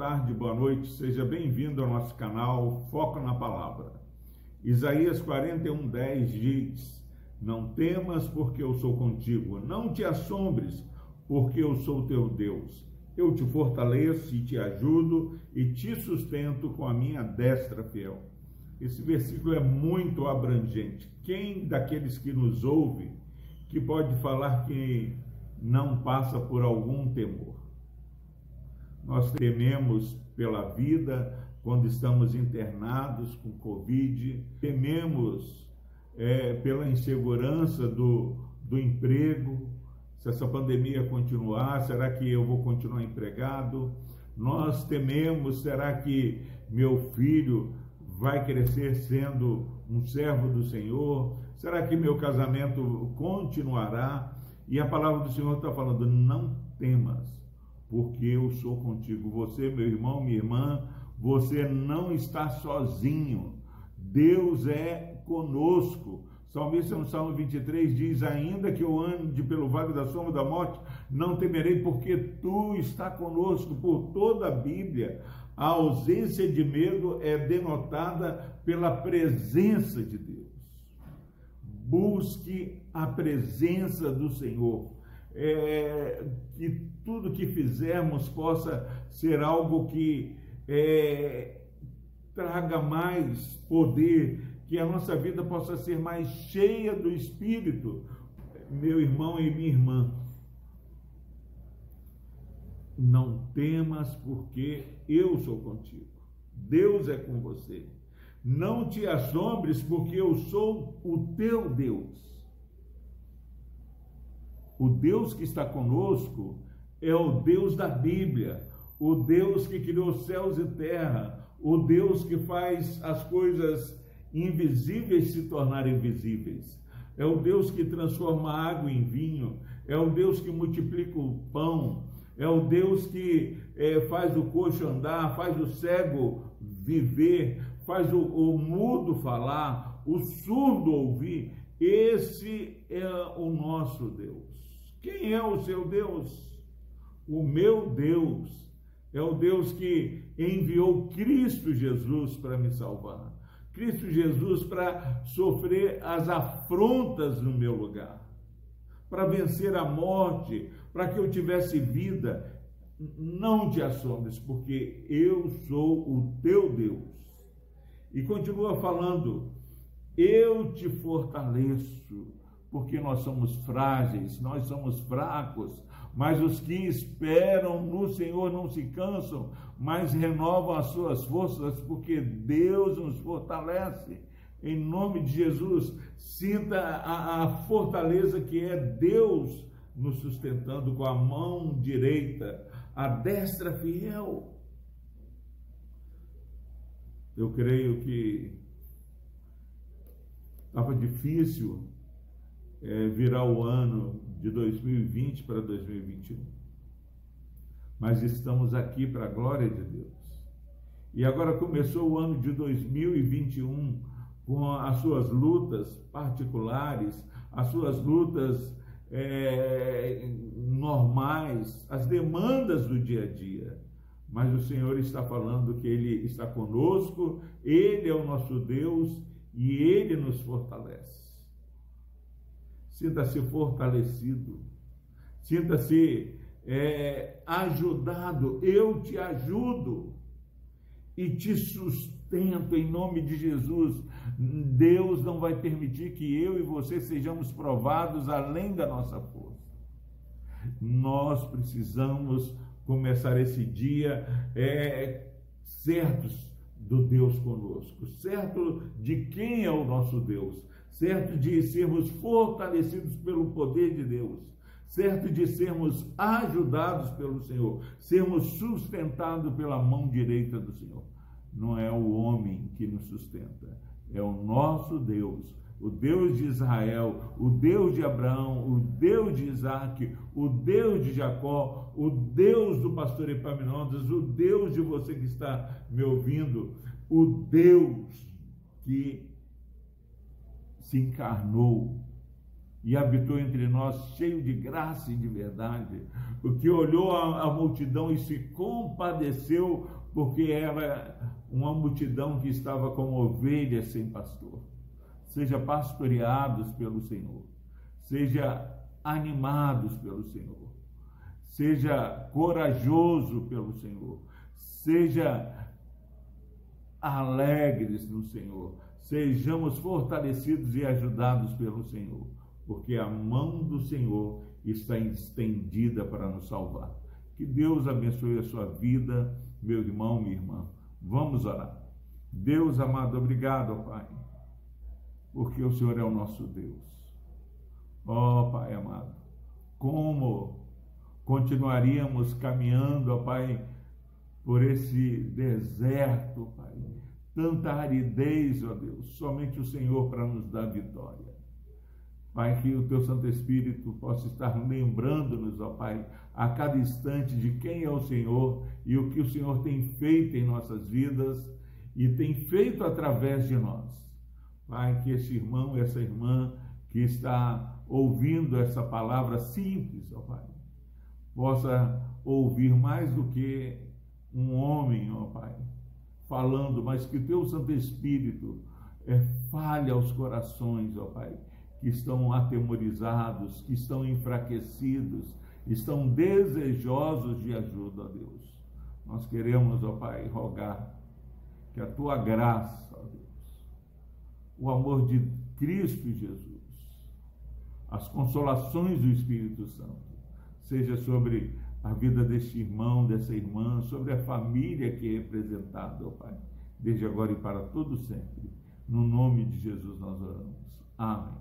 tarde, boa noite, seja bem-vindo ao nosso canal Foco na Palavra. Isaías 41, 10 diz: Não temas, porque eu sou contigo, não te assombres, porque eu sou teu Deus. Eu te fortaleço e te ajudo e te sustento com a minha destra fiel. Esse versículo é muito abrangente. Quem daqueles que nos ouve que pode falar que não passa por algum temor? Nós tememos pela vida quando estamos internados com Covid, tememos é, pela insegurança do, do emprego. Se essa pandemia continuar, será que eu vou continuar empregado? Nós tememos, será que meu filho vai crescer sendo um servo do Senhor? Será que meu casamento continuará? E a palavra do Senhor está falando: não temas porque eu sou contigo. Você, meu irmão, minha irmã, você não está sozinho. Deus é conosco. Salmista no Salmo 23 diz: Ainda que eu ande pelo vale da sombra da morte, não temerei, porque tu está conosco. Por toda a Bíblia, a ausência de medo é denotada pela presença de Deus. Busque a presença do Senhor é, que tudo que fizermos possa ser algo que é, traga mais poder, que a nossa vida possa ser mais cheia do Espírito, meu irmão e minha irmã. Não temas, porque eu sou contigo. Deus é com você. Não te assombres, porque eu sou o teu Deus. O Deus que está conosco é o Deus da Bíblia, o Deus que criou céus e terra, o Deus que faz as coisas invisíveis se tornarem visíveis. É o Deus que transforma água em vinho, é o Deus que multiplica o pão, é o Deus que é, faz o coxo andar, faz o cego viver, faz o, o mudo falar, o surdo ouvir. Esse é o nosso Deus. Quem é o seu Deus? O meu Deus é o Deus que enviou Cristo Jesus para me salvar. Cristo Jesus para sofrer as afrontas no meu lugar, para vencer a morte, para que eu tivesse vida. Não te assombres, porque eu sou o teu Deus. E continua falando: eu te fortaleço porque nós somos frágeis, nós somos fracos, mas os que esperam no Senhor não se cansam, mas renovam as suas forças, porque Deus nos fortalece. Em nome de Jesus, sinta a, a fortaleza que é Deus nos sustentando com a mão direita, a destra fiel. Eu creio que estava difícil é, virar o ano de 2020 para 2021. Mas estamos aqui para a glória de Deus. E agora começou o ano de 2021 com as suas lutas particulares, as suas lutas é, normais, as demandas do dia a dia. Mas o Senhor está falando que Ele está conosco, Ele é o nosso Deus e Ele nos fortalece. Sinta-se fortalecido. Sinta-se é, ajudado. Eu te ajudo e te sustento em nome de Jesus. Deus não vai permitir que eu e você sejamos provados além da nossa força. Nós precisamos começar esse dia é, certos do Deus conosco, certo de quem é o nosso Deus, certo de sermos fortalecidos pelo poder de Deus, certo de sermos ajudados pelo Senhor, sermos sustentados pela mão direita do Senhor. Não é o homem que nos sustenta, é o nosso Deus, o Deus de Israel, o Deus de Abraão, o Deus de Isaac, o Deus de Jacó, o Deus do pastor Epaminondas, o Deus de você que está me ouvindo, o Deus que se encarnou e habitou entre nós, cheio de graça e de verdade, o que olhou a, a, multidão e se compadeceu, porque era uma multidão que estava como ovelhas sem pastor. Seja pastoreados pelo Senhor, seja animados pelo Senhor, seja corajoso pelo Senhor, seja alegres no Senhor, sejamos fortalecidos e ajudados pelo Senhor porque a mão do Senhor está estendida para nos salvar. Que Deus abençoe a sua vida, meu irmão, minha irmã. Vamos orar. Deus amado, obrigado, Pai, porque o Senhor é o nosso Deus. Ó oh, Pai amado, como continuaríamos caminhando, ó Pai, por esse deserto, Pai, tanta aridez, ó Deus, somente o Senhor para nos dar vitória. Pai, que o teu Santo Espírito possa estar lembrando-nos, ó Pai, a cada instante de quem é o Senhor e o que o Senhor tem feito em nossas vidas e tem feito através de nós. Pai, que esse irmão, essa irmã que está ouvindo essa palavra simples, ó Pai, possa ouvir mais do que um homem, ó Pai, falando, mas que teu Santo Espírito é, falhe aos corações, ó Pai que estão atemorizados, que estão enfraquecidos, estão desejosos de ajuda, ó Deus. Nós queremos, ó Pai, rogar que a tua graça, ó Deus, o amor de Cristo Jesus, as consolações do Espírito Santo, seja sobre a vida deste irmão, dessa irmã, sobre a família que é representada, ó Pai, desde agora e para todo sempre. No nome de Jesus nós oramos. Amém.